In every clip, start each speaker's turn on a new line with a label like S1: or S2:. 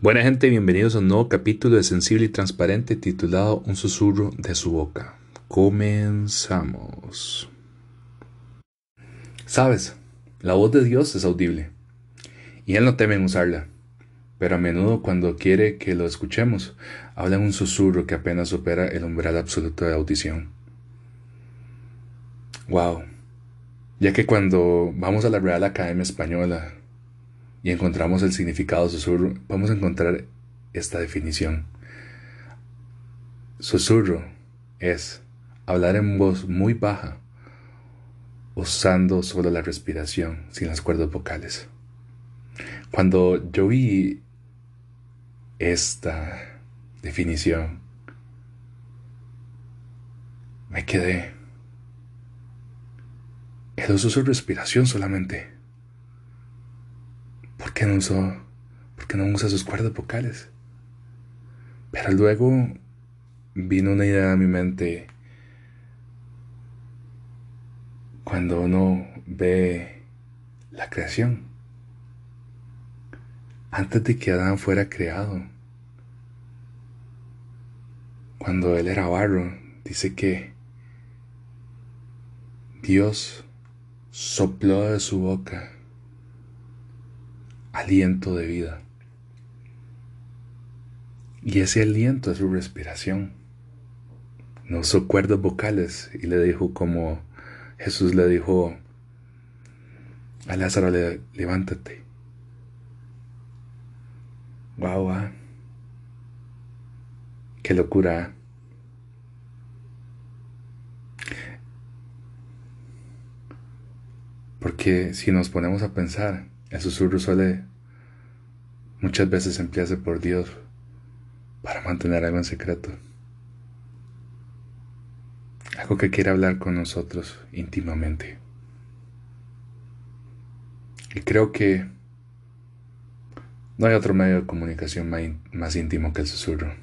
S1: Buena gente, bienvenidos a un nuevo capítulo de Sensible y Transparente titulado Un susurro de su boca. Comenzamos. Sabes, la voz de Dios es audible y Él no teme en usarla, pero a menudo cuando quiere que lo escuchemos, habla en un susurro que apenas supera el umbral absoluto de audición. Wow, ya que cuando vamos a la Real Academia Española y encontramos el significado de susurro, vamos a encontrar esta definición. Susurro es hablar en voz muy baja, usando solo la respiración, sin las cuerdas vocales. Cuando yo vi esta definición, me quedé. El uso su respiración solamente. ¿Por qué no usó? ¿Por qué no usa sus cuerdas vocales? Pero luego vino una idea a mi mente cuando uno ve la creación. Antes de que Adán fuera creado, cuando él era barro, dice que Dios sopló de su boca aliento de vida. Y ese aliento es su respiración. No usó cuerdas vocales y le dijo como Jesús le dijo a Lázaro, levántate. Guau, wow, qué locura. Porque si nos ponemos a pensar, el susurro suele muchas veces emplearse por Dios para mantener algo en secreto. Algo que quiere hablar con nosotros íntimamente. Y creo que no hay otro medio de comunicación más íntimo que el susurro.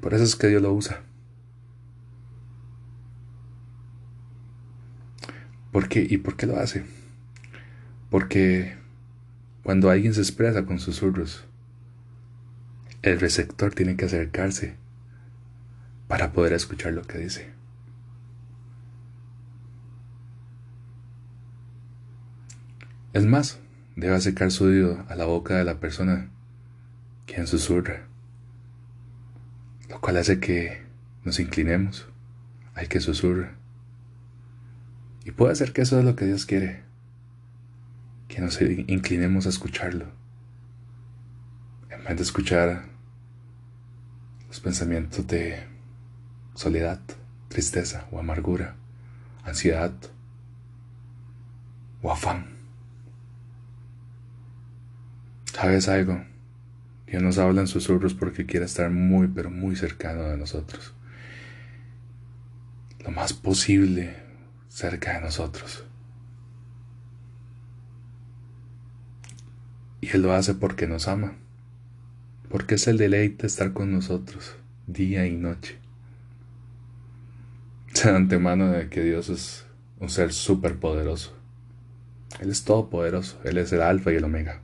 S1: Por eso es que Dios lo usa. ¿Por qué? ¿Y por qué lo hace? Porque cuando alguien se expresa con susurros, el receptor tiene que acercarse para poder escuchar lo que dice. Es más, debe acercar su oído a la boca de la persona quien susurra, lo cual hace que nos inclinemos al que susurra. Y puede ser que eso es lo que Dios quiere que nos inclinemos a escucharlo, en vez de escuchar los pensamientos de soledad, tristeza o amargura, ansiedad o afán. ¿Sabes algo? Dios nos habla en susurros porque quiere estar muy, pero muy cercano de nosotros. Lo más posible cerca de nosotros. Y Él lo hace porque nos ama, porque es el deleite estar con nosotros día y noche. De antemano de que Dios es un ser súper poderoso. Él es todopoderoso, Él es el alfa y el omega.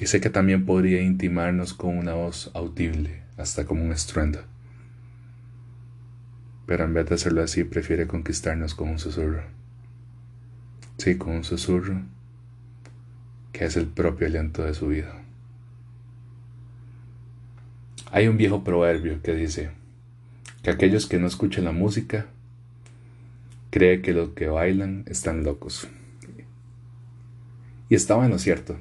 S1: Y sé que también podría intimarnos con una voz audible, hasta como un estruendo. Pero en vez de hacerlo así, prefiere conquistarnos con un susurro. Sí, con un susurro que es el propio aliento de su vida. Hay un viejo proverbio que dice que aquellos que no escuchan la música creen que los que bailan están locos. Y estaba en lo cierto.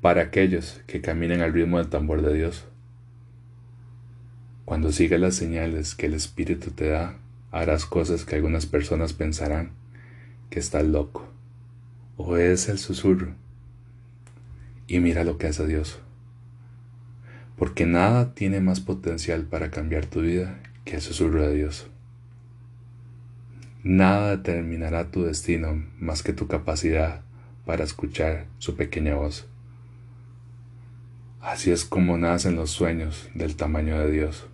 S1: Para aquellos que caminan al ritmo del tambor de Dios, cuando sigas las señales que el Espíritu te da, harás cosas que algunas personas pensarán que estás loco es el susurro y mira lo que hace Dios. Porque nada tiene más potencial para cambiar tu vida que el susurro de Dios. Nada determinará tu destino más que tu capacidad para escuchar su pequeña voz. Así es como nacen los sueños del tamaño de Dios,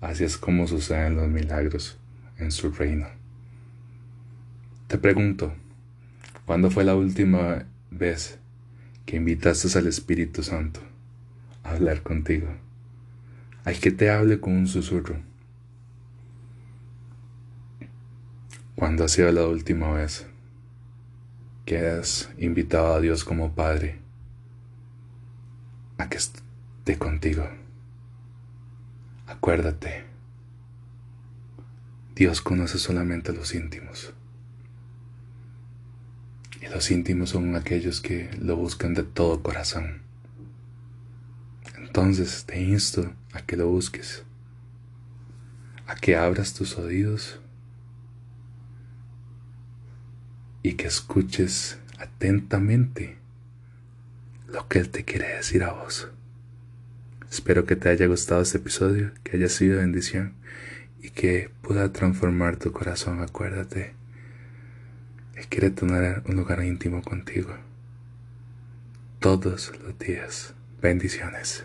S1: Así es como suceden los milagros en su reino. Te pregunto, ¿cuándo fue la última vez que invitaste al Espíritu Santo a hablar contigo? Hay que te hable con un susurro. ¿Cuándo ha sido la última vez que has invitado a Dios como Padre a que esté contigo? Acuérdate, Dios conoce solamente a los íntimos. Y los íntimos son aquellos que lo buscan de todo corazón. Entonces te insto a que lo busques, a que abras tus oídos y que escuches atentamente lo que Él te quiere decir a vos. Espero que te haya gustado este episodio, que haya sido bendición y que pueda transformar tu corazón. Acuérdate, Él quiere tener un lugar íntimo contigo todos los días. Bendiciones.